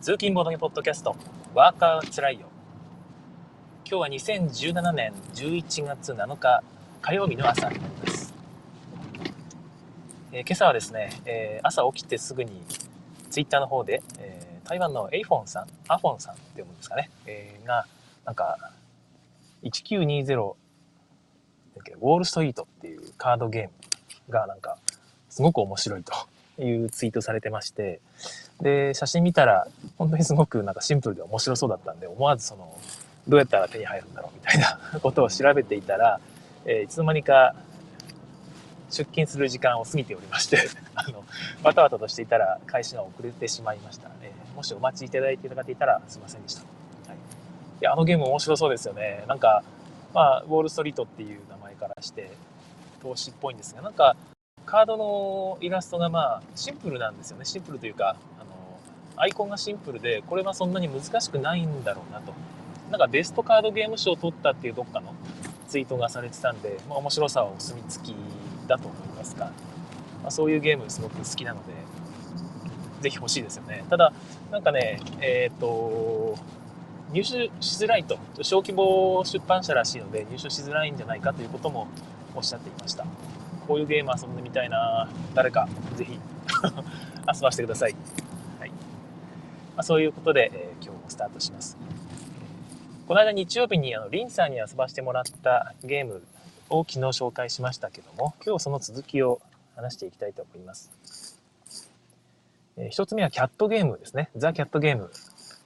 通勤ボードゲポッドキャスト、ワーカーつらいよ。今日は2017年11月7日火曜日の朝になります。えー、今朝はですね、えー、朝起きてすぐにツイッターの方で、えー、台湾のエイフォンさん、アフォンさんって読むんですかね、えー、が、なんか、1920ウォールストリートっていうカードゲームがなんかすごく面白いというツイートされてまして、で、写真見たら、本当にすごくなんかシンプルで面白そうだったんで、思わずその、どうやったら手に入るんだろうみたいな ことを調べていたら、えー、いつの間にか出勤する時間を過ぎておりまして あの、バタバタとしていたら開始が遅れてしまいました。えー、もしお待ちいただいていた方いたらすいませんでした。はい、いや、あのゲーム面白そうですよね。なんか、まあ、ウォールストリートっていう名前からして、投資っぽいんですが、なんか、カードのイラストがまあシンプルなんですよねシンプルというかアイコンがシンプルでこれはそんなに難しくないんだろうなと。なんかベストカードゲーム賞を取ったっていうどっかのツイートがされてたんで、まあ、面白さはお墨付きだと思いますが、まあ、そういうゲームすごく好きなのでぜひ欲しいですよね。ただなんかねえっ、ー、と入手しづらいと。小規模出版社らしいので入手しづらいんじゃないかということもおっしゃっていました。こういうゲーム遊んでみたいな。誰かぜひ 遊ばしてください、あ、そういうことで、えー、今日もスタートします。この間日曜日にあのリンさんに遊ばしてもらったゲームを昨日紹介しましたけども今日その続きを話していきたいと思います、えー、一つ目はキャットゲームですね。ザ・キャットゲーム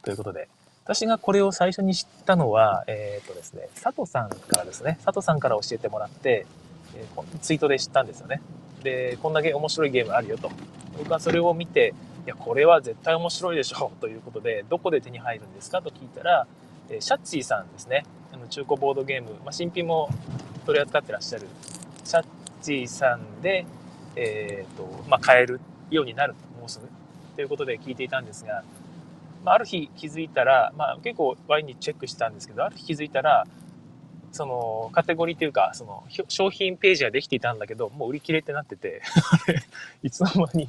ということで。私がこれを最初に知ったのは、えっ、とですね、佐藤さんからですね、佐藤さんから教えてもらって、えー、ツイートで知ったんですよね。で、こんだけ面白いゲームあるよと。僕はそれを見て、いや、これは絶対面白いでしょう ということで、どこで手に入るんですかと聞いたら、え、シャッチーさんですね。あの中古ボードゲーム、まあ、新品も取り扱ってらっしゃるシャッチーさんで、えっ、ー、と、まあ、買えるようになる、もうすぐ。ということで聞いていたんですが、まあ、ある日気づいたら、まあ、結構ワインにチェックしたんですけど、ある日気づいたら、そのカテゴリーというか、その商品ページができていたんだけど、もう売り切れってなってて いつの間に、い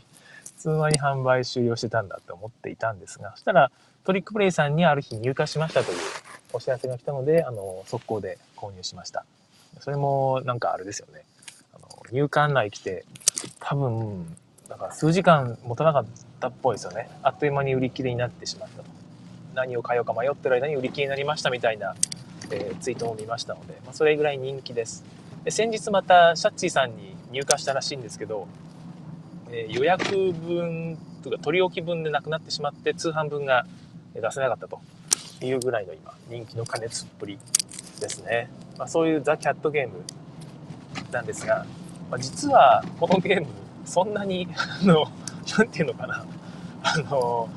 つの間に販売終了してたんだって思っていたんですが、そしたらトリックプレイさんにある日入荷しましたというお知らせが来たので、あの、速攻で購入しました。それもなんかあれですよね。あの入荷案内来て、多分、なんか数時間持たなかったっぽいですよね。あっという間に売り切れになってしまったと。何を買おうか迷ってる間に売り切れになりましたみたいなえー、ツイートを見ましたので、まあ、それぐらい人気です。で先日またシャッチーさんに入荷したらしいんですけど、えー、予約分というか取り置き分でなくなってしまって通販分が出せなかったというぐらいの今人気の加熱っぷりですね、まあ、そういうザ・キャットゲームなんですが、まあ、実はこのゲームそんなにあの何て言うのかな。あの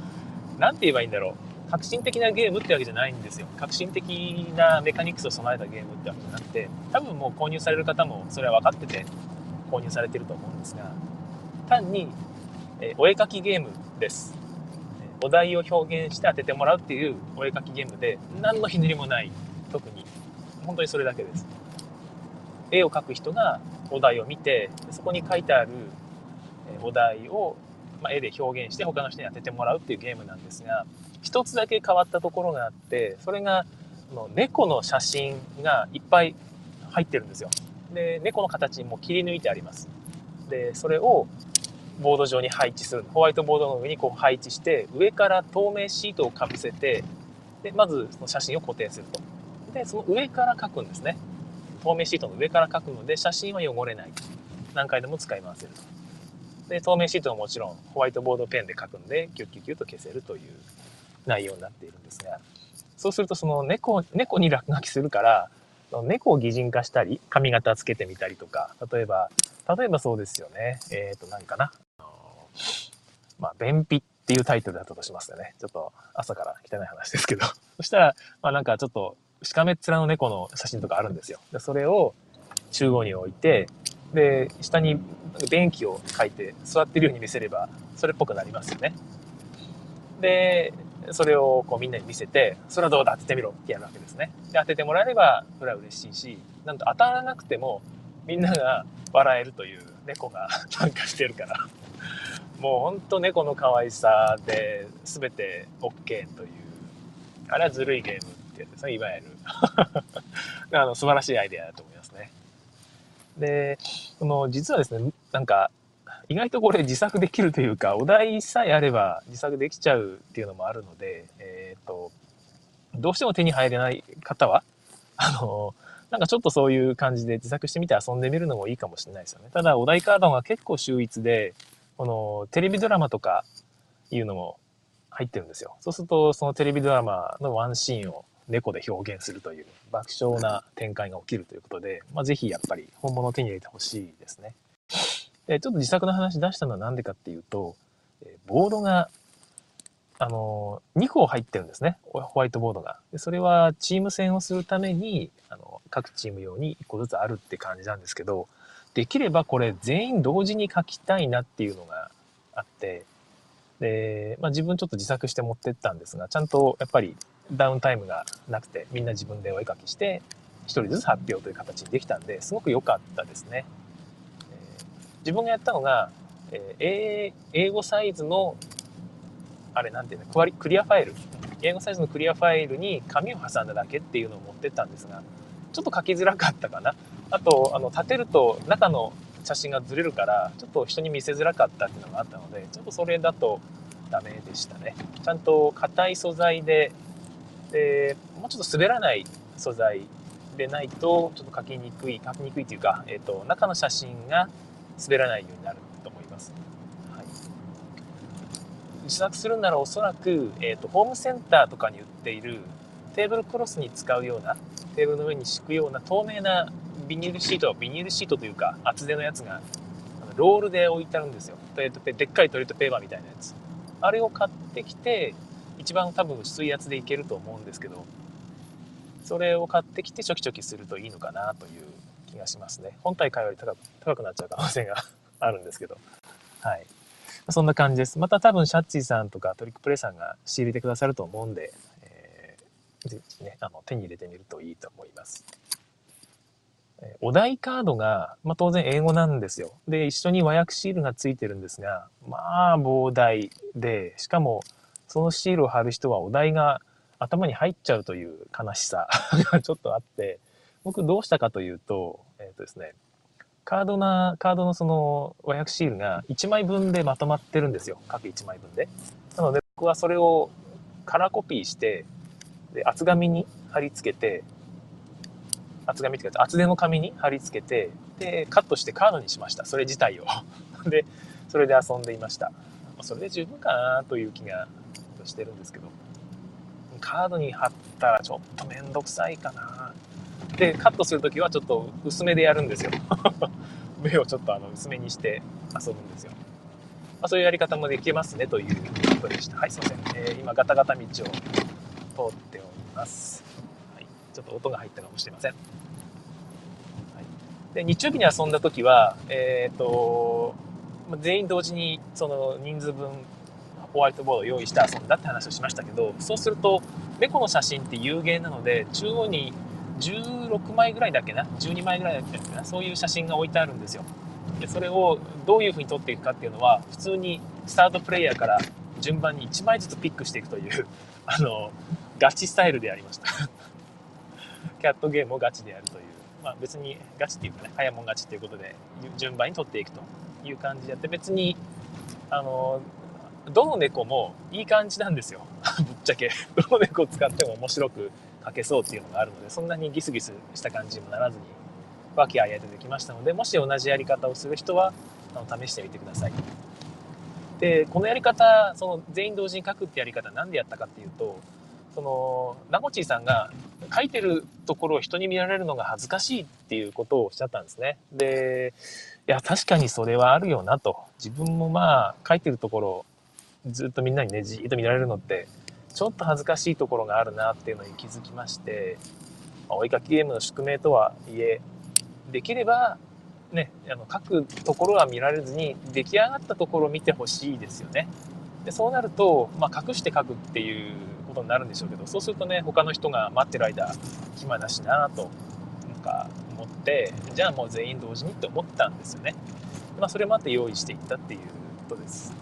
何て言えばいいんだろう。革新的なゲームってわけじゃないんですよ。革新的なメカニクスを備えたゲームってわけじゃなくて、多分もう購入される方もそれは分かってて購入されてると思うんですが、単に、えお絵かきゲームです。お題を表現して当ててもらうっていうお絵かきゲームで、何のひねりもない、特に。本当にそれだけです。絵を描く人がお題を見て、そこに書いてあるお題を、ま絵で表現して他の人に当ててもらうっていうゲームなんですが、一つだけ変わったところがあってそれがの猫の写真がいっぱい入ってるんですよ。で猫の形にも切り抜いてあります。でそれをボード上に配置する。ホワイトボードの上にこう配置して上から透明シートをかぶせてでまずその写真を固定すると。でその上から描くんですね。透明シートの上から描くので写真は汚れない。何回でも使い回せると。で透明シートはもちろんホワイトボードペンで描くんでキュッキュッキュッと消せるという内容になっているんですが、そうするとその猫、猫に落書きするから、猫を擬人化したり、髪型つけてみたりとか、例えば、例えばそうですよね。えっ、ー、と、何かな。まあ、便秘っていうタイトルだったとしますよね。ちょっと朝から汚い話ですけど。そしたら、まあなんかちょっと、しかめっ面の猫の写真とかあるんですよ。でそれを中央に置いて、で、下に便器を書いて座ってるように見せれば、それっぽくなりますよね。で、それをこうみんなに見せて、それはどうだ当ててみろってやるわけですね。で、当ててもらえれば、それは嬉しいし、なんと当たらなくても、みんなが笑えるという猫が 参加してるから、もうほんと猫の可愛さで全て OK という、あれはずるいゲームってやつですね、いわゆる。あの素晴らしいアイデアだと思いますね。で、この実はですね、なんか、意外とこれ自作できるというか、お題さえあれば自作できちゃうっていうのもあるので、えっ、と、どうしても手に入れない方は、あの、なんかちょっとそういう感じで自作してみて遊んでみるのもいいかもしれないですよね。ただ、お題カードが結構秀逸で、このテレビドラマとかいうのも入ってるんですよ。そうすると、そのテレビドラマのワンシーンを猫で表現するという爆笑な展開が起きるということで、まあ、ぜひやっぱり本物を手に入れてほしいですね。で、ちょっと自作の話出したのは何でかっていうと、ボードが、あの、2個入ってるんですね。ホワイトボードが。でそれはチーム戦をするために、あの、各チーム用に1個ずつあるって感じなんですけど、できればこれ全員同時に書きたいなっていうのがあって、で、まあ、自分ちょっと自作して持ってったんですが、ちゃんとやっぱりダウンタイムがなくて、みんな自分でお絵かきして、1人ずつ発表という形にできたんで、すごく良かったですね。自分がやったのが、えー、英語サイズの、あれなんていうの、クリアファイル。英語サイズのクリアファイルに紙を挟んだだけっていうのを持ってったんですが、ちょっと書きづらかったかな。あと、あの、立てると中の写真がずれるから、ちょっと人に見せづらかったっていうのがあったので、ちょっとそれだとダメでしたね。ちゃんと硬い素材で、で、もうちょっと滑らない素材でないと、ちょっと書きにくい、書きにくいというか、えっ、ー、と、中の写真が滑らないようになると思います。はい、自作するならおそらく、え、ー、と、ホームセンターとかに売っているテーブルクロスに使うようなテーブルの上に敷くような透明なビニールシートビニールシートというか厚手のやつがロールで置いてあるんですよ。トレットペでっかいトイレットペーパーみたいなやつ。あれを買ってきて一番多分薄いやつでいけると思うんですけどそれを買ってきてチョキチョキするといいのかなという気がしますね本体買うより高く高くなっちゃう可能性が あるんですけどはいそんな感じですまた多分シャッチーさんとかトリックプレイさんが仕入れてくださると思うんでぜひね、あの、手に入れてみるといいと思います。えお題カードが、まあ、当然英語なんですよ。で、一緒に和訳シールがついてるんですが、まあ、膨大で、しかも、そのシールを貼る人はお題が頭に入っちゃうという悲しさが ちょっとあって、僕どうしたかというと、えっ、ー、とですね、カードな、カードのその和訳シールが1枚分でまとまってるんですよ。各1枚分で。なので僕はそれをカラーコピーして、で厚紙に貼り付けて厚紙っていうか厚手の紙に貼り付けてでカットしてカードにしました。それ自体を。でそれで遊んでいました。それで十分かなという気がしてるんですけど。カードに貼ったらちょっと面倒くさいかな。でカットする時はちょっと薄めでやるんですよ。目をちょっとあの薄めにして遊ぶんですよ、まあ、そういうやり方もできますねということでした。はいすいません、えー、今ガタガタ道を通っております。はい、ちょっと音が入ったかもしれません。はい、で日曜日に遊んだ時は、えっ、ー、と、全員同時にその人数分ホワイトボードを用意して遊んだって話をしましたけど、そうすると猫の写真って有限なので、中央に16枚ぐらいだっけな、12枚ぐらいだっけな、そういう写真が置いてあるんですよ。でそれをどういうふうに撮っていくかっていうのは、普通にスタートプレイヤーから順番に1枚ずつピックしていくという、あの、ガチスタイルでやりました キャットゲームをガチでやるという。まあ別にガチっていうかね、早もん勝ちっていうことで、順番に取っていくという感じでやって、別に、あの、どの猫もいい感じなんですよ。ぶっちゃけ。どの猫を使っても面白く描けそうっていうのがあるので、そんなにギスギスした感じにもならずに、和気あいあいとできましたので、もし同じやり方をする人は、あの試してみてください。で、このやり方、その全員同時に書くってやり方なんでやったかっていうと、そのナゴチーさんが書いてるところを人に見られるのが恥ずかしいっていうことをおっしゃったんですね。で、いや、確かにそれはあるよなと。自分もまあ、書いてるところずっとみんなにね、じーっと見られるのって、ちょっと恥ずかしいところがあるなっていうのに気づきまして、まあ、追いかけゲームの宿命とはいえ、できれば、ね、あの書くところは見られずに出来上がったところを見てほしいですよね。でそうなると、まあ、隠して書くっていうことになるんでしょうけどそうするとね他の人が待ってる間暇だしなとなんか思ってじゃあもう全員同時にって思ったんですよね、まあ、それもあって用意していったっていうことです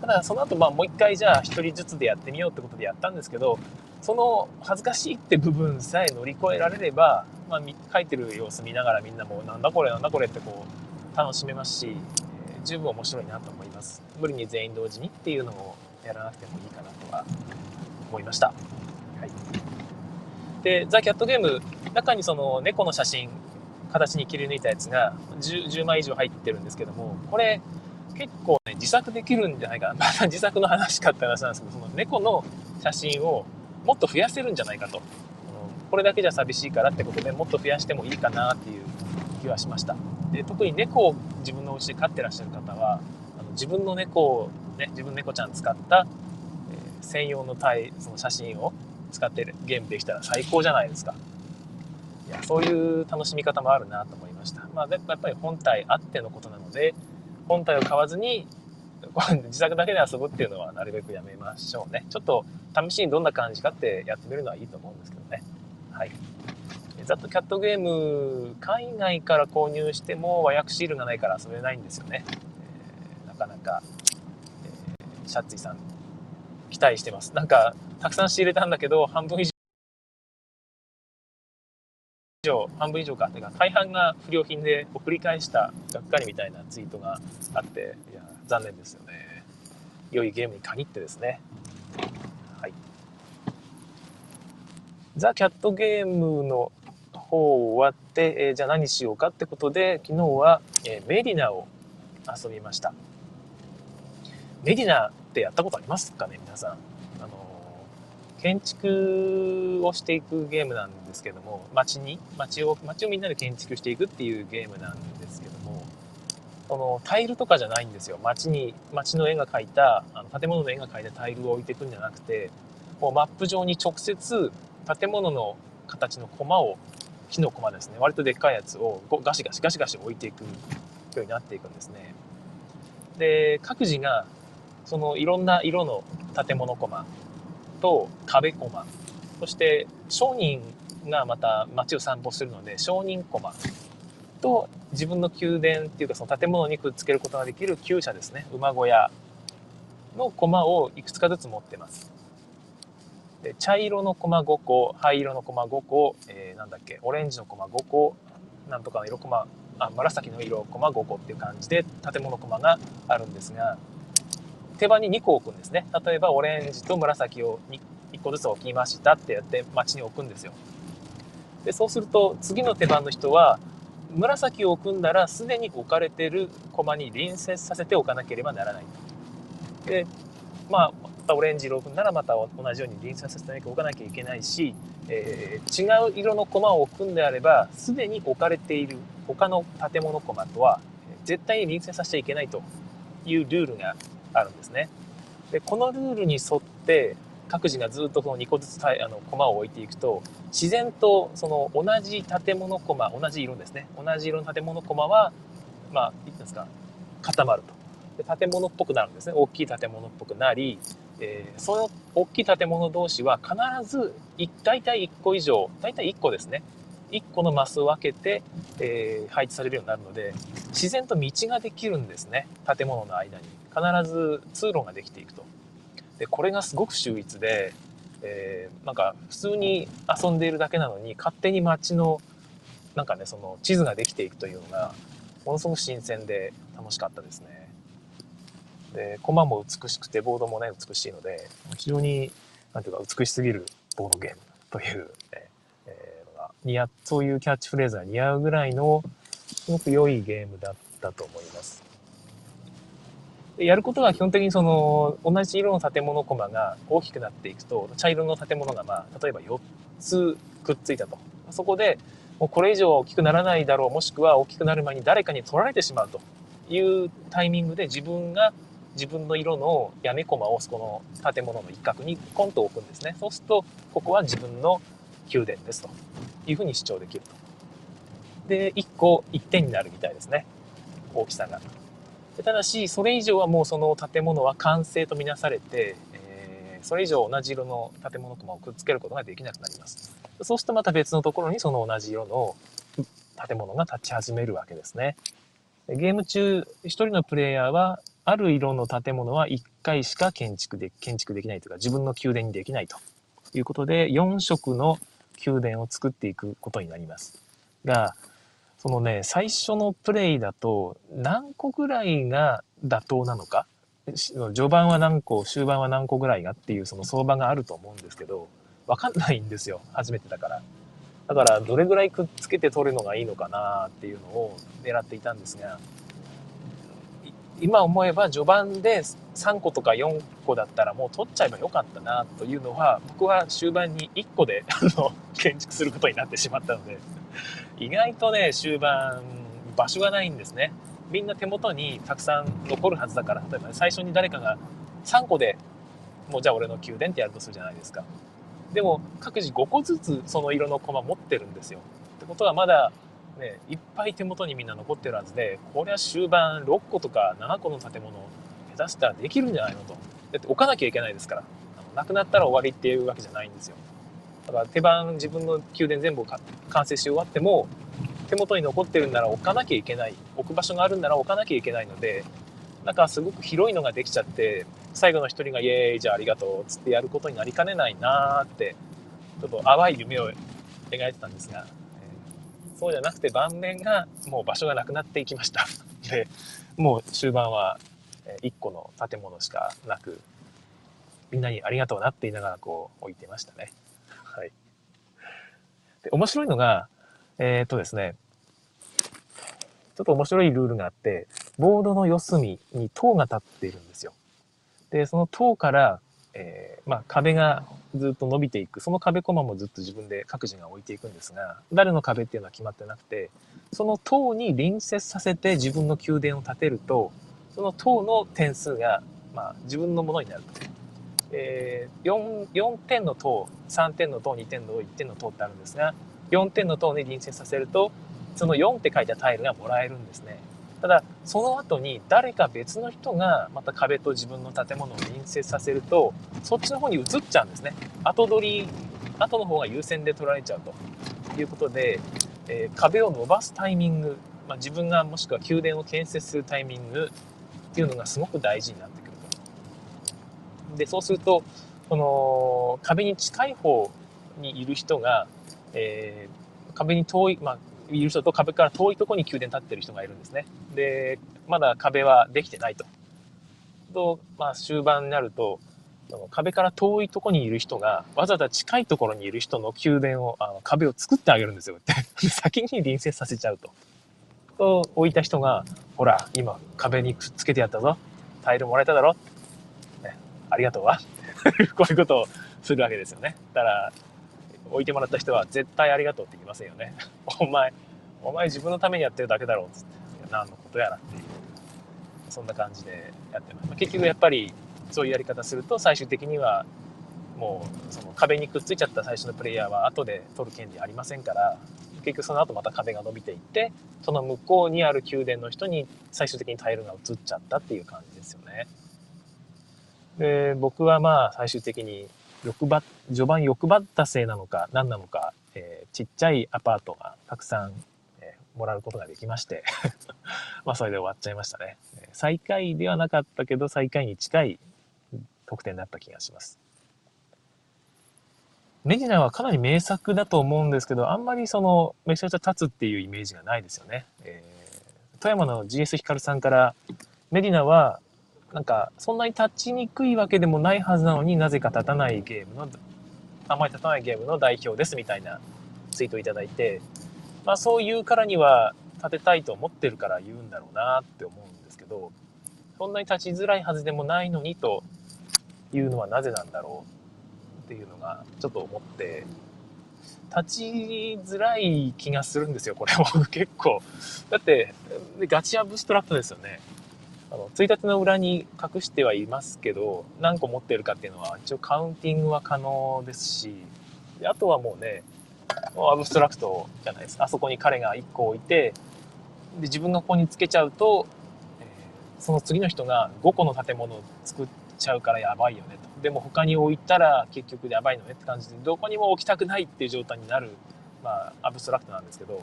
ただその後まあもう一回じゃあ一人ずつでやってみようってことでやったんですけどその恥ずかしいって部分さえ乗り越えられれば、まあ、書いてる様子見ながらみんなもなんだこれなんだこれってこう楽しめますし、えー、十分面白いなと思います。無理に全員同時にっていうのをやらなくてもいいかなとは思いました、はい、でザ・キャットゲーム中にその猫の写真形に切り抜いたやつが 10, 10枚以上入ってるんですけどもこれ結構ね自作できるんじゃないかな また自作の話かって話なんですけどその猫の写真をもっと増やせるんじゃないかと。これだけじゃ寂しいからってことでもっと増やしてもいいかなっていう気はしました。で特に猫を自分のお家で飼ってらっしゃる方はあの自分の猫を、ね、自分の猫ちゃん使った、えー、専用の体その写真を使ってゲームできたら最高じゃないですか。いやそういう楽しみ方もあるなと思いました。まあ、やっぱり本体あってのことなので本体を買わずに 自作だけで遊ぶっていうのはなるべくやめましょうね。ちょっと試しにどんな感じかってやってみるのはいいと思うんですけどね。はい。ざっとキャットゲーム、海外から購入しても和訳シールがないから遊べないんですよね。えー、なかなか、えー、シャッツィさん、期待してます。なんか、たくさん仕入れたんだけど、半分以以上、半分以上か。てか、大半が不良品で送り返したがっかりみたいなツイートがあって、いや、残念ですよね。良いゲームに限ってですね。はい。ザ・キャットゲームの方終わって、えー、じゃあ何しようかってことで、昨日は、えー、メディナを遊びました。メディナってやったことありますかね皆さん？建築をしていくゲームなんですけども、街に、街を、街をみんなで建築していくっていうゲームなんですけども、そのタイルとかじゃないんですよ。街に、街の絵が描いた、あの建物の絵が描いたタイルを置いていくんじゃなくて、もうマップ上に直接建物の形のコマを、木のコマですね、割とでっかいやつをガシガシガシガシ置いていくようになっていくんですね。で、各自がそのいろんな色の建物コマと壁コマ、そして商人がまた街を散歩するので商人コマと自分の宮殿っていうかその建物にくっつけることができる厩舎ですね。馬小屋の駒をいくつかずつ持ってます。で茶色の駒5個灰色の駒5個、えー、なんだっけオレンジの駒5個なんとかの色駒あ紫の色駒5個っていう感じで建物駒があるんですが手番に2個置くんですね。例えばオレンジと紫を 1, 個ずつ置きましたってやって街に置くんですよ。でそうすると次の手番の人は紫を置くんだらすでに置かれている駒に隣接させておかなければならない。でまあまたオレンジ色を置くんならまた同じように隣接させておかなきゃいけないし、えー、違う色の駒を置くんであればすでに置かれている他の建物駒とは絶対に隣接させちゃいけないというルールがあるんですね。でこのルールに沿って各自がずっとこの2個ずつあの駒を置いていくと自然とその同じ建物駒同じ色ですね。同じ色の建物駒はまあ言ってですか固まると。で建物っぽくなるんですね。大きい建物っぽくなり、えー、その大きい建物同士は必ず大体1個以上大体1個ですね。1個のマスを分けて、えー、配置されるようになるので自然と道ができるんですね。建物の間に。必ず通路ができていくと。でこれがすごく秀逸で、えー、なんか普通に遊んでいるだけなのに勝手に街のなんかねその地図ができていくというのがものすごく新鮮で楽しかったですね。で駒も美しくてボードもね美しいので非常になんていうか美しすぎるボードゲームという、え、似合そういうキャッチフレーズが似合うぐらいのすごく良いゲームだったと思います。やることは基本的にその同じ色の建物コマが大きくなっていくと茶色の建物がまあ例えば4つくっついたと。そこでもうこれ以上大きくならないだろうもしくは大きくなる前に誰かに取られてしまうと。いうタイミングで自分が自分の色の屋根コマをそこの建物の一角にコンと置くんですね。そうするとここは自分の宮殿ですと。いうふうに主張できるとで1個1点になるみたいですね大きさがただし、それ以上はもうその建物は完成とみなされて、えー、それ以上同じ色の建物ともくっつけることができなくなります。そうするとまた別のところにその同じ色の建物が立ち始めるわけですね。ゲーム中、1人のプレイヤーは、ある色の建物は1回しか建築で建築できないというか、自分の宮殿にできないということで、4色の宮殿を作っていくことになります。が、そのね、最初のプレイだと、何個ぐらいが妥当なのか、序盤は何個、終盤は何個ぐらいがっていうその相場があると思うんですけど、わかんないんですよ。初めてだから。だから、どれぐらいくっつけて取るのがいいのかなっていうのを狙っていたんですが、今思えば序盤で3個とか4個だったらもう取っちゃえばよかったなというのは、僕は終盤に1個で、あの、建築することになってしまったので、意外とね、終盤、場所がないんですね。みんな手元にたくさん残るはずだから、例えばね最初に誰かが3個でもうじゃあ俺の宮殿ってやるとするじゃないですか。でも各自5個ずつその色の駒持ってるんですよ。ってことはまだね、いっぱい手元にみんな残ってるはずで、これは終盤6個とか7個の建物を下手したらできるんじゃないのと。だって置かなきゃいけないですから。あのなくなったら終わりっていうわけじゃないんですよ。だから手番自分の宮殿全部完成し終わっても、手元に残ってるんなら置かなきゃいけない。置く場所があるんなら置かなきゃいけないので、なんかすごく広いのができちゃって、最後の一人がイエーイじゃあありがとうっつってやることになりかねないなーって、ちょっと淡い夢を描いてたんですが、そうじゃなくて盤面がもう場所がなくなっていきました。で、もう終盤は1個の建物しかなく、みんなにありがとうなって言いながらこう置いてましたね。はい。で、面白いのが、えー、っとですね、ちょっと面白いルールがあって、ボードの四隅に塔が立っているんですよ。で、その塔から、えー、まあ、壁がずっと伸びていく。その壁コマもずっと自分で各自が置いていくんですが、誰の壁っていうのは決まってなくて、その塔に隣接させて自分の宮殿を建てると、その塔の点数が、まあ、自分のものになる。えー、4, 4点の塔、3点の塔、2点の塔、1点の塔ってあるんですが、4点の塔に隣接させると、その4って書いたタイルがもらえるんですね。ただ、その後に誰か別の人がまた壁と自分の建物を隣接させると、そっちの方に移っちゃうんですね。後取り、後の方が優先で取られちゃうということで、えー、壁を伸ばすタイミング、まあ、自分がもしくは宮殿を建設するタイミングっていうのがすごく大事になってくると。で、そうすると、この壁に近い方にいる人が、えー、壁に遠い、まあ、いる人と壁から遠いところに宮殿立ってる人がいるんですね。で、まだ壁はできてないと。と、まあ終盤になると、その壁から遠いところにいる人が、わざわざ近いところにいる人の宮殿を、あの壁を作ってあげるんですよって。先に隣接させちゃうと。と、置いた人が、ほら、今壁にくっつけてやったぞ。タイルもらえただろ。ね、ありがとうわ。こういうことをするわけですよね。だから、置いてもらった人は絶対ありがとうって言いませんよね。お前、お前自分のためにやってるだけだろうっつって、何のことやらっていう、そんな感じでやってます。結局やっぱりそういうやり方すると最終的にはもうその壁にくっついちゃった最初のプレイヤーは後で取る権利ありませんから、結局その後また壁が伸びていって、その向こうにある宮殿の人に最終的にタイルが移っちゃったっていう感じですよね。で、僕はまあ最終的に欲張、序盤欲張ったせいなのか何なのか、えー、ちっちゃいアパートがたくさん、えー、もらうことができまして まあそれで終わっちゃいましたね。最下位ではなかったけど最下位に近い得点だった気がします。メディナはかなり名作だと思うんですけど、あんまりその、めちゃくちゃ立つっていうイメージがないですよね。えー、富山の GS ヒカルさんから、メディナはなんか、そんなに立ちにくいわけでもないはずなのになぜか立たないゲームの、あまり立たないゲームの代表ですみたいなツイートをいただいて、まあそういうからには立てたいと思ってるから言うんだろうなって思うんですけど、そんなに立ちづらいはずでもないのにというのはなぜなんだろうっていうのがちょっと思って、立ちづらい気がするんですよ、これも 結構。だって、ガチアブストラクトですよね。あの、1日の裏に隠してはいますけど、何個持ってるかっていうのは、一応カウンティングは可能ですし、あとはもうね、アブストラクトじゃないですか。あそこに彼が1個置いて、で、自分がここにつけちゃうと、えー、その次の人が5個の建物を作っちゃうからやばいよねと。でも他に置いたら結局やばいのねって感じで、どこにも置きたくないっていう状態になる、まあ、アブストラクトなんですけど、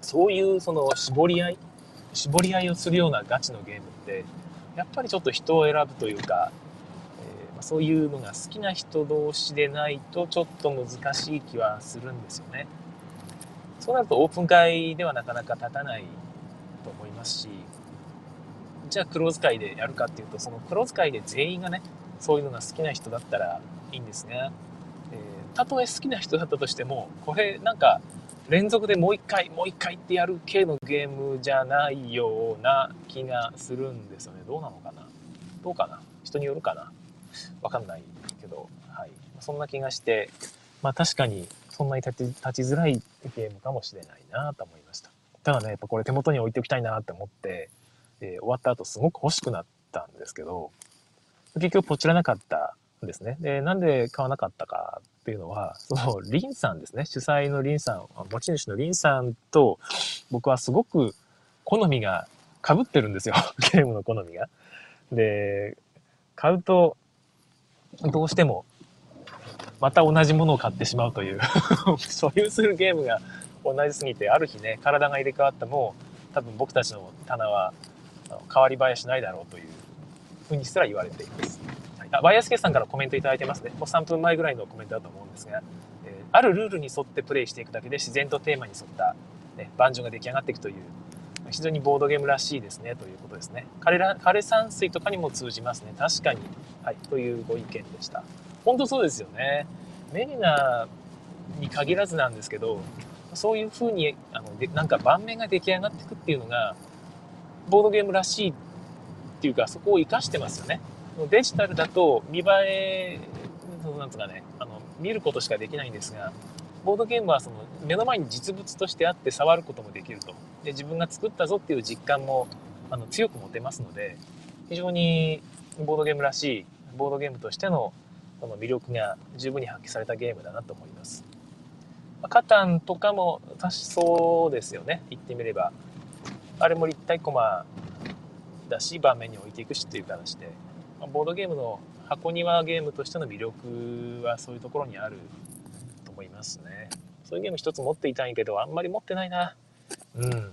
そういうその絞り合い絞り合いをするようなガチのゲームってやっぱりちょっと人を選ぶというか、えー、そういうのが好きな人同士でないとちょっと難しい気はするんですよね。そうなるとオープン会ではなかなか立たないと思いますしじゃあ黒使いでやるかっていうとその黒使いで全員がねそういうのが好きな人だったらいいんですが、えー、たとえ好きな人だったとしてもこれなんか連続でもう一回もう一回ってやる系のゲームじゃないような気がするんですよね。どうなのかな？どうかな？人によるかな？わかんないけど、はい、そんな気がしてまあ確かにそんなに立ち立ちづらいゲームかもしれないなと思いました。ただねやっぱこれ手元に置いておきたいなって思って、えー、終わった後すごく欲しくなったんですけど結局ポチらなかったですねでなんで買わなかったかっていうのは、その、リンさんですね。主催のリンさん、持ち主のリンさんと、僕はすごく好みが被ってるんですよ。ゲームの好みが。で、買うと、どうしても、また同じものを買ってしまうという 所有するゲームが同じすぎて、ある日ね、体が入れ替わっても、多分僕たちの棚は変わり映えしないだろうというふうにすら言われています。あ、バイアスケさんからコメントいただいてますね。もう3分前ぐらいのコメントだと思うんですが、えー、あるルールに沿ってプレイしていくだけで自然とテーマに沿った、ね、バンジョンが出来上がっていくという、非常にボードゲームらしいですね、ということですね。枯れ枯山水とかにも通じますね。確かに。はい、というご意見でした。本当そうですよね。メリナに限らずなんですけど、そういうふうに、あのでなんか盤面が出来上がっていくっていうのが、ボードゲームらしいっていうか、そこを活かしてますよね。デジタルだと見栄え、なんつうかね、あの、見ることしかできないんですが、ボードゲームはその目の前に実物としてあって触ることもできると。で、自分が作ったぞっていう実感もあの強く持てますので、非常にボードゲームらしい、ボードゲームとしてのその魅力が十分に発揮されたゲームだなと思います。まあ、カタンとかも多しそうですよね、言ってみれば。あれも立体コマだし、盤面に置いていくしっていう形で、ボードゲームの箱庭ゲームとしての魅力はそういうところにあると思いますね。そういうゲーム一つ持っていたいけど、あんまり持ってないな。うん。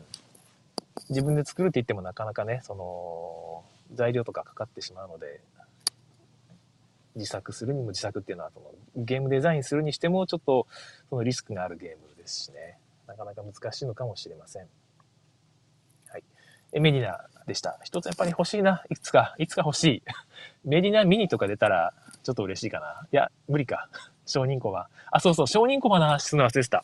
自分で作るって言ってもなかなかね、その、材料とかかかってしまうので、自作するにも自作っていうのは、その、ゲームデザインするにしても、ちょっと、そのリスクがあるゲームですしね。なかなか難しいのかもしれません。はい。エメリナでした。一つやっぱり欲しいな。いつか、いつか欲しい。メディナミニとか出たら、ちょっと嬉しいかな。いや、無理か。承認コマ。あ、そうそう、承認コマの話するの忘れてた。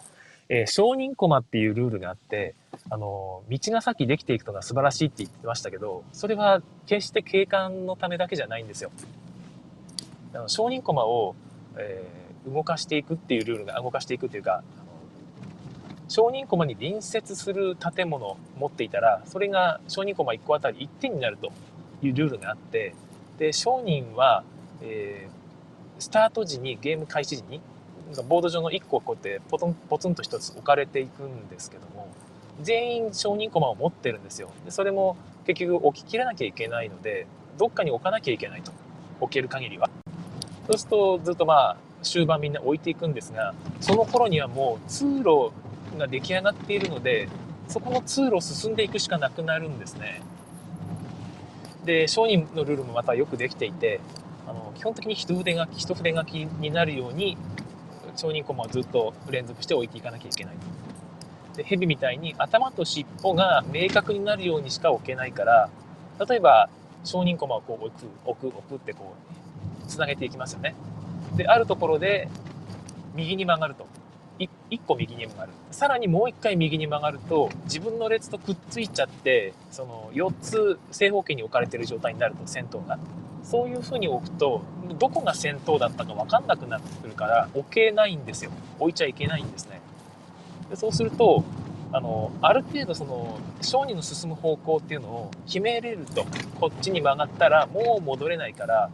えー、承認コマっていうルールがあって、あの、道が先できていくのが素晴らしいって言ってましたけど、それは決して景観のためだけじゃないんですよ。あの承認コマを、えー、動かしていくっていうルールが、動かしていくっていうか、承認コマに隣接する建物を持っていたら、それが承認コマ1個あたり1点になるというルールがあって、で、商人は、えー、スタート時に、ゲーム開始時に、ボード上の1個こうやってポツンポツンと1つ置かれていくんですけども、全員承認コマを持ってるんですよ。でそれも結局置ききらなきゃいけないので、どっかに置かなきゃいけないと。置ける限りは。そうするとずっとまあ終盤みんな置いていくんですが、その頃にはもう通路が出来上がっているので、そこの通路を進んでいくしかなくなるんですね。で、商人のルールもまたよくできていて、あの基本的に一筆書き、一筆書きになるように、商人コマをずっと連続して置いていかなきゃいけないと。で、蛇みたいに頭と尻尾が明確になるようにしか置けないから、例えば、商人コマをこう置く、置く、置くってこう、つなげていきますよね。で、あるところで、右に曲がると。1個右に曲がる。さらにもう1回右に曲がると自分の列とくっついちゃってその4つ正方形に置かれてる状態になると先頭が。そういう風に置くとどこが先頭だったか分かんなくなってくるから置けないんですよ。置いちゃいけないんですね。でそうするとあのある程度その商人の進む方向っていうのを決めれると。こっちに曲がったらもう戻れないから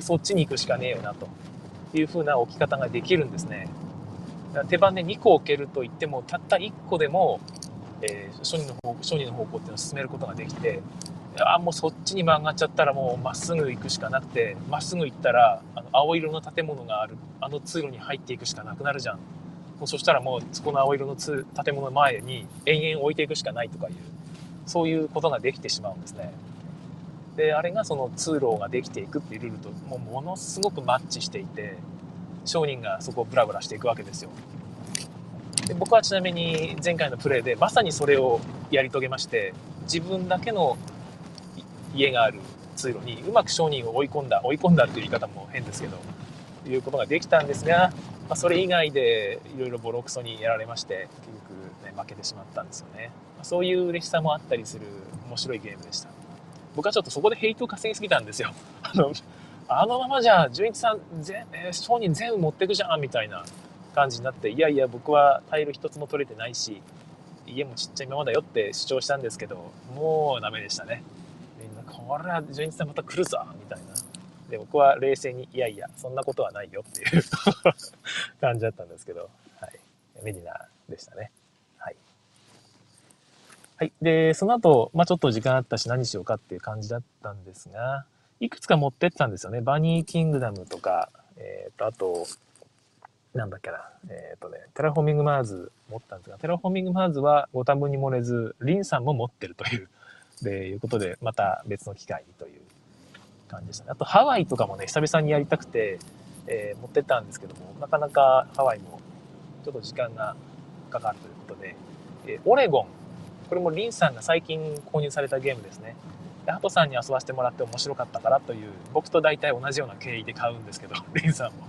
そっちに行くしかねえよなと。いう風な置き方ができるんですね。手番で2個置けると言ってもたった1個でも、えー、初任の方初任の方向っていうのを進めることができてあもうそっちに曲がっちゃったらもうまっすぐ行くしかなくてまっすぐ行ったらあの青色の建物があるあの通路に入っていくしかなくなるじゃんそしたらもうそこの青色の建物の前に延々置いていくしかないとかいうそういうことができてしまうんですね。であれがその通路ができていくっていうルールともうものすごくマッチしていて商人がそこをブラブラしていくわけですよ。で僕はちなみに前回のプレーでまさにそれをやり遂げまして自分だけの家がある通路にうまく商人を追い込んだ追い込んだっていう言い方も変ですけどいうことができたんですが、まあ、それ以外でいろいろボロクソにやられまして結局、ね、負けてしまったんですよね、まあ、そういう嬉しさもあったりする面白いゲームでした。僕はちょっとそこでヘイトを稼ぎすぎたんですよ。あのあのままじゃ純一さんぜ、えー、商人全部持ってくじゃんみたいな感じになっていやいや僕はタイル一つも取れてないし家もちっちゃいままだよって主張したんですけどもうダメでしたね。みんなこれは純一さんまた来るぞみたいな。で僕は冷静にいやいやそんなことはないよっていう感じだったんですけど、はい、メディナでしたね。はい。はい。で、その後、まあちょっと時間あったし何しようかっていう感じだったんですが、いくつか持ってってたんですよね。バニーキングダムとか、えっ、ー、と、あと、なんだっけな、えっ、ー、とね、テラフォーミングマーズ持ったんですが、テラフォーミングマーズはご多分に漏れず、リンさんも持ってるという、で、いうことで、また別の機会にという感じでしたね。あと、ハワイとかもね、久々にやりたくて、えー、持ってったんですけども、なかなかハワイもちょっと時間がかかるということで、えー、オレゴン、これもリンさんが最近購入されたゲームですね。で、ハトさんに遊ばせてもらって面白かったからという、僕と大体同じような経緯で買うんですけど、リンさんも。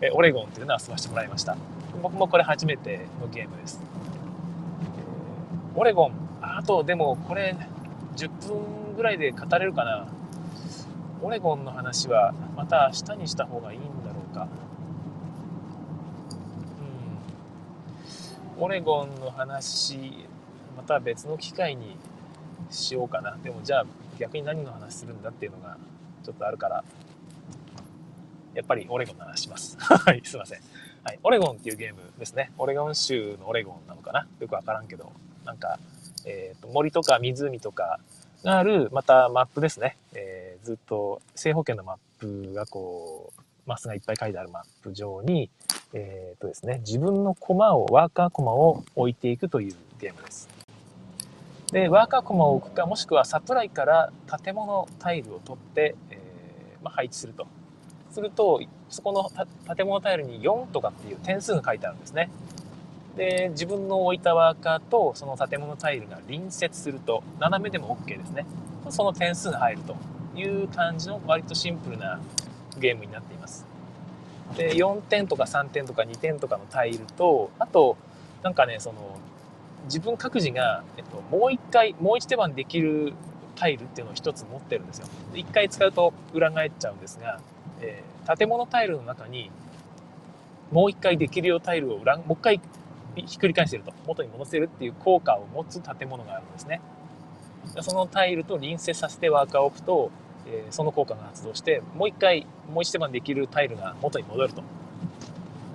えオレゴンっていうのは遊ばせてもらいました。僕もこれ初めてのゲームです、えー、オレゴンあとでもこれ10分ぐらいで語れるかな。オレゴンの話はまた明日にした方がいいんだろうか。うん。オレゴンの話また別の機会にしようかな。でもじゃあ逆に何の話するんだっていうのがちょっとあるからやっぱりオレゴンの話します。はい、すいません。はい、オレゴンっていうゲームですね。オレゴン州のオレゴンなのかな？よくわからんけど、なんか、えっ、ー、と、森とか湖とかがある、またマップですね。えー、ずっと正方形のマップがこう、マスがいっぱい書いてあるマップ上に、えっ、ー、とですね、自分のコマを、ワーカーコマを置いていくというゲームです。で、ワーカーコマを置くか、もしくはサプライから建物タイルを取って、えー、まあ、配置すると。するとそこの建物タイルに4とかっていう点数が書いてあるんですね。で自分の置いたワーカーとその建物タイルが隣接すると斜めでも OK ですね。その点数が入るという感じの割とシンプルなゲームになっています。で4点とか3点とか2点とかのタイルとあとなんかねその自分各自が、えっと、もう一回もう一手番できるタイルっていうのを1つ持ってるんですよ。1回使うと裏返っちゃうんですがえー、建物タイルの中にもう一回できるよタイルを裏もう一回ひっくり返せると。元に戻せるっていう効果を持つ建物があるんですね。そのタイルと隣接させてワーカーを置くと、えー、その効果が発動してもう一回もう一手間できるタイルが元に戻ると。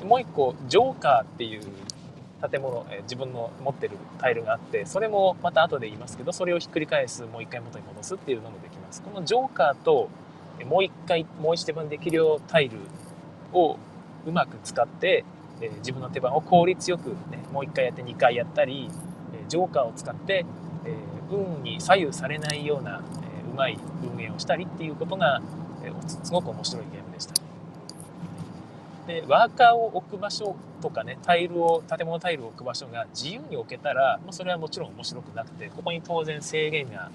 もう一個ジョーカーっていう建物、え、自分の持ってるタイルがあってそれもまた後で言いますけどそれをひっくり返すもう一回元に戻すっていうのもできます。このジョーカーともう一回もう一手番できるよタイルをうまく使って、え自分の手番を効率よく、ね、もう一回やって2回やったり、えジョーカーを使って、え運に左右されないような、えうまい運営をしたりっていうことが、えすごく面白いゲーム。で。ワーカーを置く場所とかねタイルを建物タイルを置く場所が自由に置けたら、まそれはもちろん面白くなくてここに当然制限が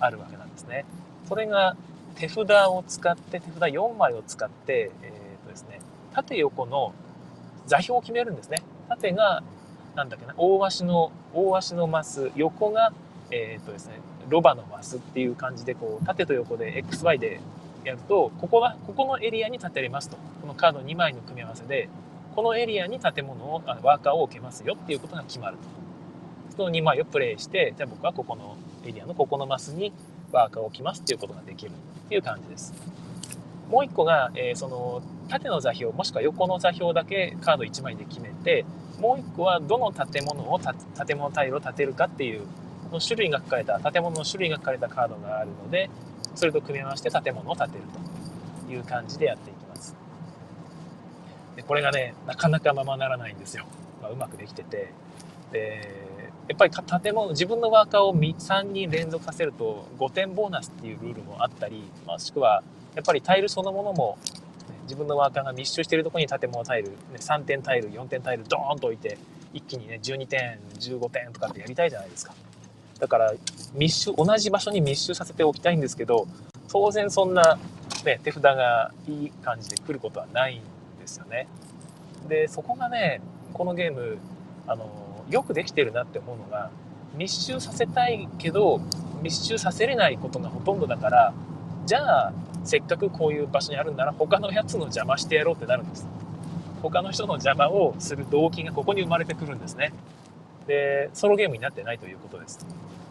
あるわけなんですね。それが手札を使って手札4枚を使って、えーとですね、縦横の座標を決めるんですね縦がなんだっけな大足の大足のマス横が、えーとですね、ロバのマスっていう感じでこう縦と横で XY でやるとここはここのエリアに建てれますとこのカード2枚の組み合わせでこのエリアに建物をあワーカーを置けますよっていうことが決まるとその2枚をプレイしてじゃあ僕はここのエリアのここのマスにワーカーを置きますっていうことができるっていう感じです。もう一個が、えー、その縦の座標もしくは横の座標だけカード1枚で決めてもう一個はどの建物を建物タイルを建てるかっていうこの種類が書かれた建物の種類が書かれたカードがあるのでそれと組み合わせて建物を建てるという感じでやっていきます。でこれがねなかなかままならないんですよ。がうまくできてて。でやっぱり建物自分のワーカーを3人連続させると5点ボーナスっていうルールもあったりもしくはやっぱりタイルそのものも自分のワーカーが密集しているとこに建物タイル、ね、3点タイル4点タイルドーンと置いて一気にね12点15点とかってやりたいじゃないですか。だから密集同じ場所に密集させておきたいんですけど当然そんな、ね、手札がいい感じで来ることはないんですよね。でそこがねこのゲームあのよくできてるなって思うのが密集させたいけど密集させれないことがほとんどだからじゃあせっかくこういう場所にあるんなら他のやつの邪魔してやろうってなるんです。他の人の邪魔をする動機がここに生まれてくるんですね。でソロゲームになってないということです。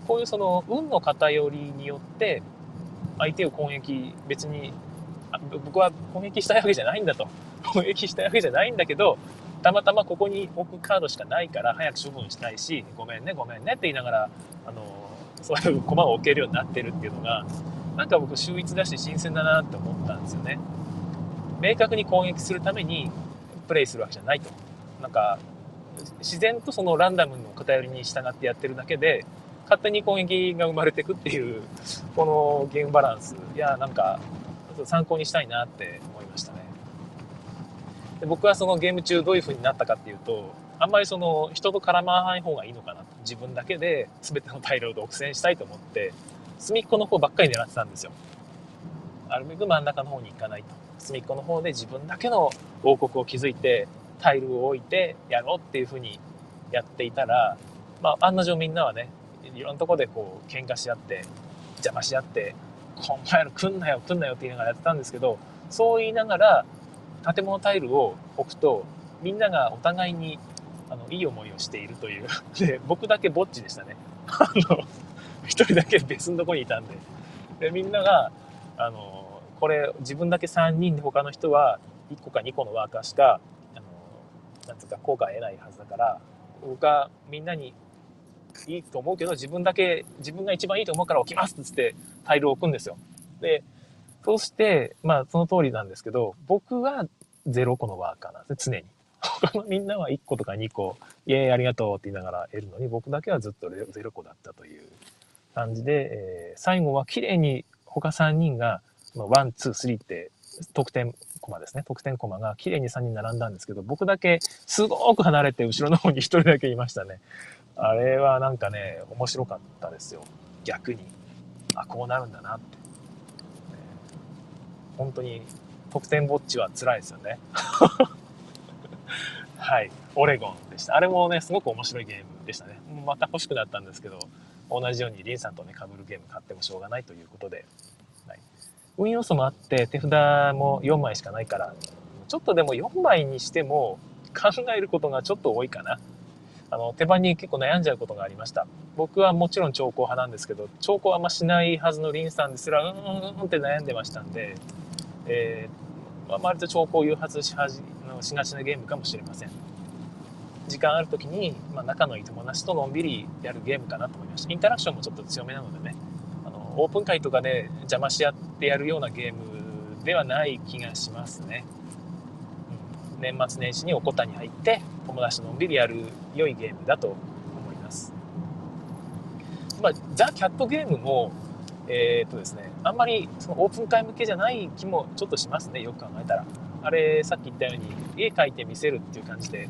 こういうその運の偏りによって相手を攻撃別に僕は攻撃したいわけじゃないんだと。攻撃したいわけじゃないんだけどたまたまここに置くカードしかないから早く処分したいしごめんねごめんねって言いながらあのそういう駒を置けるようになってるっていうのがなんか僕秀逸だし新鮮だなって思ったんですよね。明確に攻撃するためにプレイするわけじゃないと。なんか自然とそのランダムの偏りに従ってやってるだけで勝手に攻撃が生まれてくっていうこのゲームバランスいやなんか参考にしたいなって思いましたねで僕はそのゲーム中どういう風になったかっていうとあんまりその人と絡まない方がいいのかなと自分だけで全てのタイルを独占したいと思って隅っこの方ばっかり狙ってたんですよ。あるべく真ん中の方に行かないと。隅っこの方で自分だけの王国を築いて、タイルを置いてやろうっていう風にやっていたら、まあ、案の定みんなはね、いろんなとこでこう、喧嘩し合って、邪魔し合って、こんなの来んなよ、来んなよって言いながらやってたんですけど、そう言いながら、建物タイルを置くと、みんながお互いにあのいい思いをしているという。で、僕だけぼっちでしたね。あの、一人だけ別のとこにいたんで。で、みんなが、あの、これ自分だけ3人で他の人は1個か2個のワーカーしか、なんつうか効果を得ないはずだから、僕はみんなにいいと思うけど、自分だけ、自分が一番いいと思うから置きますっつってタイルを置くんですよ。で、そして、まあその通りなんですけど、僕は0個のワーカーなんですね、常に。他のみんなは1個とか2個、イエーイありがとうって言いながら得るのに、僕だけはずっと0個だったという感じで、えー、最後は綺麗に他3人が、ま、ワン、ツー、スリーって得点コマですね。得点コマが綺麗に3人並んだんですけど、僕だけすごく離れて後ろの方に1人だけいましたね。あれはなんかね、面白かったですよ。逆に。あ、こうなるんだなって。本当に得点ぼっちは辛いですよね。はい。オレゴンでした。あれもね、すごく面白いゲームでしたね。また欲しくなったんですけど、同じようにリンさんとね、被るゲーム買ってもしょうがないということで、運要素もあって手札も4枚しかないから、ちょっとでも4枚にしても考えることがちょっと多いかな。あの、手番に結構悩んじゃうことがありました。僕はもちろん兆候派なんですけど、兆候はあんましないはずのリンさんですら、うんうんって悩んでましたんで、えー、まあ、割と兆候を誘発しはじしがちなゲームかもしれません。時間ある時に、まあ、仲のいい友達とのんびりやるゲームかなと思いましたインタラクションもちょっと強めなのでねオープン会とかで邪魔し合ってやるようなゲームではない気がしますね、うん、年末年始におこたに入って友達とのんびりやる良いゲームだと思います。まあザ・キャットゲームもえー、っとですねあんまりそのオープン会向けじゃない気もちょっとしますねよく考えたら。あれさっき言ったように絵描いて見せるっていう感じで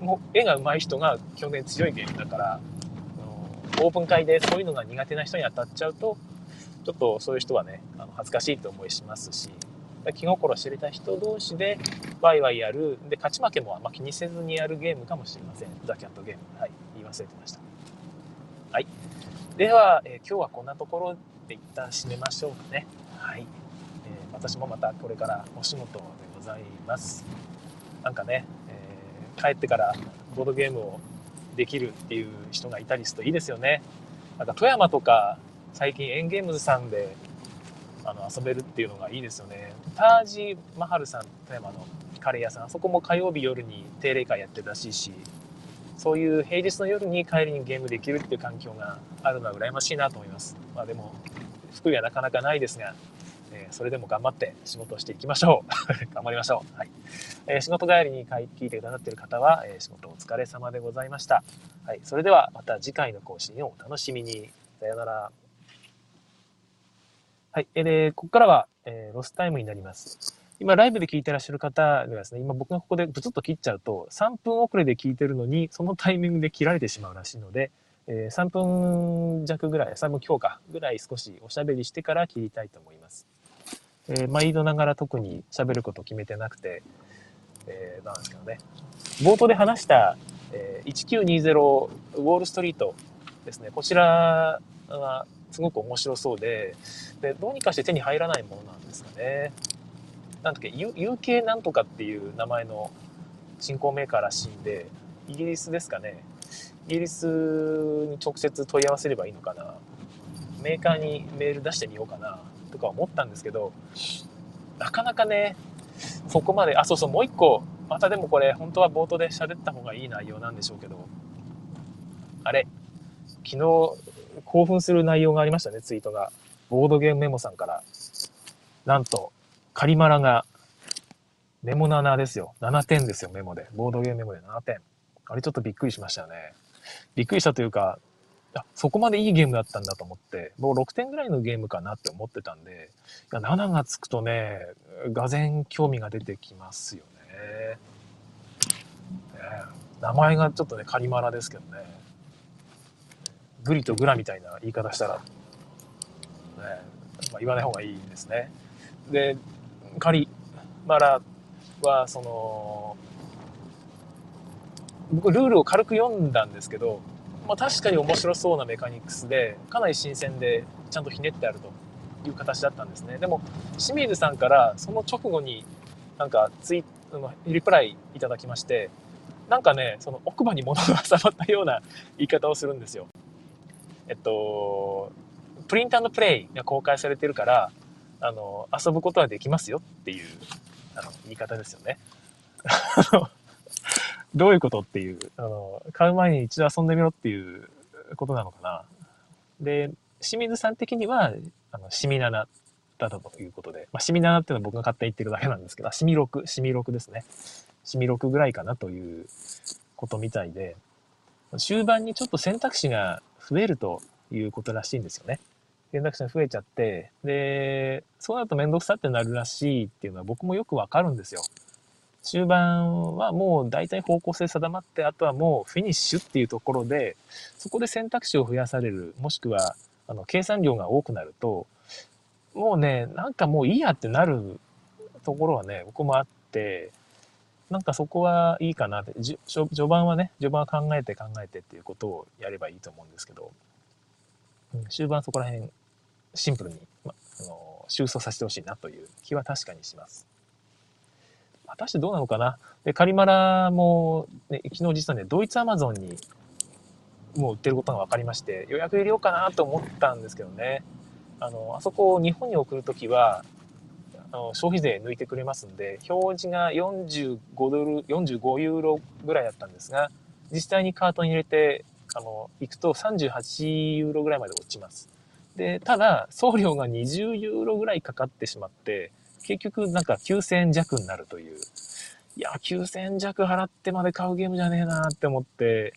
もう絵が上手い人が基本的に強いゲームだからオープン会でそういうのが苦手な人に当たっちゃうとちょっとそういう人はねあの恥ずかしいと思いしますし気心知れた人同士でワイワイやる。で勝ち負けもあんま気にせずにやるゲームかもしれません。ザ・キャットゲーム。はい。言い忘れてました。はい。では、えー、今日はこんなところで一旦締めましょうかね。はい、えー、私もまたこれからお仕事でございます。なんかねえ帰ってからボードゲームをできるっていう人がいたりするといいですよね。なんか富山とか最近エンゲームズさんであの遊べるっていうのがいいですよね。タージ・マハルさん、富山のカレー屋さん、あそこも火曜日夜に定例会やってるらしいし、そういう平日の夜に帰りにゲームできるっていう環境があるのは羨ましいなと思います。まあでも、福井はなかなかないですが、えそれでも頑張って仕事をしていきましょう。頑張りましょう。はい。え仕事帰りに聞いてくださっている方は、え仕事お疲れ様でございました。はい。それではまた次回の更新をお楽しみに。さよなら。はい。えで、ここからは、えロスタイムになります。今、ライブで聞いてらっしゃる方がですね、今僕がここでブツッと切っちゃうと、3分遅れで聞いてるのに、そのタイミングで切られてしまうらしいので、え3分弱ぐらい、3分強化ぐらい少しおしゃべりしてから切りたいと思います。えー、毎度ながら特に喋ること決めてなくて、えー、なんですけどね。冒頭で話した、えー、1920ウォールストリートですね。こちらはすごく面白そうで、で、どうにかして手に入らないものなんですかね。なんだっけ、UK なんとかっていう名前の新興メーカーらしいんで、イギリスですかね。イギリスに直接問い合わせればいいのかな。メーカーにメール出してみようかな、とか思ったんですけど、なかなかね、そこまで、あ、そうそう、もう一個、またでもこれ、本当は冒頭で喋った方がいい内容なんでしょうけど、あれ、昨日、興奮する内容がありましたね、ツイートが。ボードゲームメモさんから。なんと、カリマラが、メモ7ですよ。7点ですよ、メモで。ボードゲームメモで7点。あれちょっとびっくりしましたよね。びっくりしたというか、あ、そこまでいいゲームだったんだと思って、もう6点ぐらいのゲームかなって思ってたんで、いや7がつくとね、がぜん興味が出てきますよね。ね名前がちょっとね、カリマラですけどね。グリとグラみたいな言い方したら、ね、まあ、言わない方がいいですね。で、カリマラは、その、僕ルールを軽く読んだんですけど、まあ、確かに面白そうなメカニクスで、かなり新鮮で、ちゃんとひねってあるという形だったんですね。でも、清水さんからその直後になんかツイリプライいただきまして、なんかね、その奥歯に物が挟まったような言い方をするんですよ。えっと、プリントプレイが公開されてるから、あの、遊ぶことはできますよっていう、あの、言い方ですよね。どういうことっていう、あの、買う前に一度遊んでみろっていうことなのかな。で、清水さん的には、あの、シミナナだということで、まあ、シミナナっていうのは僕が勝手に言ってるだけなんですけど、シミ6、シミ6ですね。シミ6ぐらいかなということみたいで、終盤にちょっと選択肢が増えるということらしいんですよね。選択肢が増えちゃって、で、そうなるとめんどくさってなるらしいっていうのは僕もよくわかるんですよ。終盤はもう大体方向性定まって、あとはもうフィニッシュっていうところで、そこで選択肢を増やされる、もしくは、あの、計算量が多くなると、もうね、なんかもういいやってなるところはね、僕もあって、なんかそこはいいかなって、序盤はね、序盤は考えて考えてっていうことをやればいいと思うんですけど、うん、終盤そこら辺、シンプルに、ま、あの、収束させてほしいなという気は確かにします。果たしてどうなのかな？で、カリマラも、ね、昨日実はね、ドイツアマゾンにもう売ってることが分かりまして、予約入れようかなと思ったんですけどね、あの、あそこを日本に送るときは、あの消費税抜いてくれますんで、表示が45ドル、45ユーロぐらいだったんですが、実際にカートに入れて、あの、行くと38ユーロぐらいまで落ちます。で、ただ、送料が20ユーロぐらいかかってしまって、結局なんか9000円弱になるという。いや、9000円弱払ってまで買うゲームじゃねえなって思って、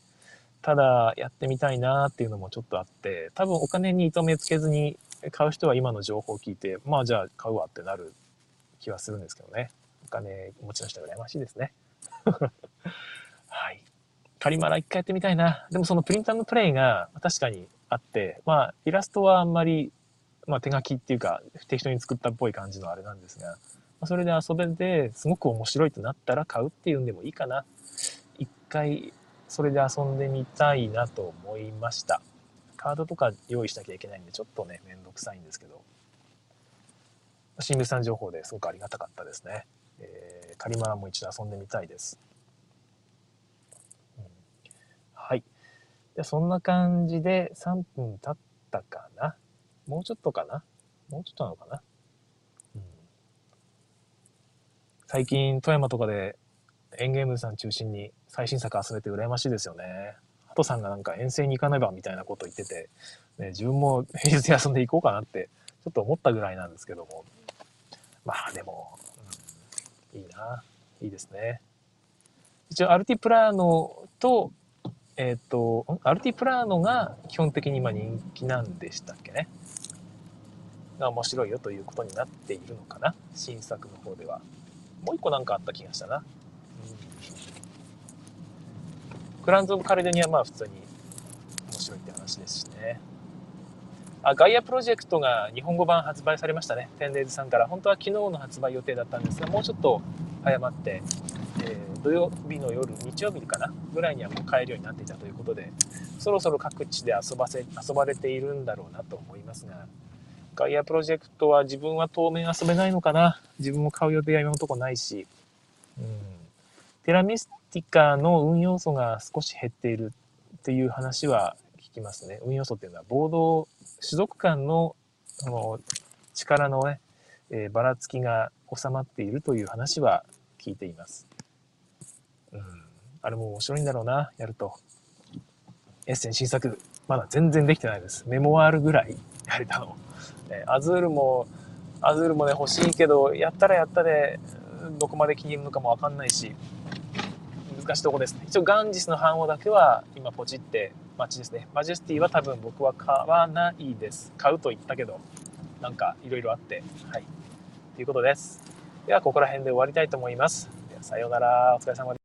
ただやってみたいなっていうのもちょっとあって、多分お金に糸目つけずに買う人は今の情報を聞いて、まあじゃあ買うわってなる気はするんですけどね。お金持ちの人は羨ましいですね。はい。カリマラ一回やってみたいな。でもそのプリンタープレイが確かにあって、まあイラストはあんまり、まあ手書きっていうか適当に作ったっぽい感じのあれなんですが、ま、それで遊べてすごく面白いとなったら買うっていうんでもいいかな。一回それで遊んでみたいなと思いました。カードとか用意しなきゃいけないんでちょっとね、めんどくさいんですけど。新聞さん情報ですごくありがたかったですね。えー、カリマラも一度遊んでみたいです。うん、はい。じゃそんな感じで3分経ったかな？もうちょっとかな？もうちょっとなのかな？うん、最近、富山とかでエンゲームさん中心に最新作集めて羨ましいですよね。ハトさんがなんか遠征に行かねばみたいなこと言ってて、ね、自分も平日休んでいこうかなってちょっと思ったぐらいなんですけども、まあでも、うん、いいな。いいですね。一応、アルティプラーノと、えっ、ー、と、アルティプラーノが基本的に今人気なんでしたっけね。が面白いよということになっているのかな。新作の方では。もう一個なんかあった気がしたな。うん、クランズ・オブ・カレドニアはまあ普通に面白いって話ですしね。あガイアプロジェクトが日本語版発売されましたね。テンデイズさんから。本当は昨日の発売予定だったんですが、もうちょっと早まって、えー、土曜日の夜、日曜日かなぐらいにはもう買えるようになっていたということで、そろそろ各地で遊ばせ、遊ばれているんだろうなと思いますが、ガイアプロジェクトは自分は当面遊べないのかな自分も買う予定は今のとこないし、うん。テラミスティカの運要素が少し減っているっていう話はきますね。運要素っていうのは、ボード種族間のその力のね、えー、ばらつきが収まっているという話は聞いています。うん。あれも面白いんだろうな、やると。エッセン新作、まだ全然できてないです。メモワールぐらい やれたの。えー、アズールも、アズールもね、欲しいけど、やったらやったで、どこまで気に入るのかもわかんないし、難しいとこですね。一応ガンジスの版をだけは今ポチって街ですね。マジェスティは多分僕は買わないです。買うと言ったけど、なんかいろいろあって。はい。ということです。では、ここら辺で終わりたいと思います。ではさようなら。お疲れ様です。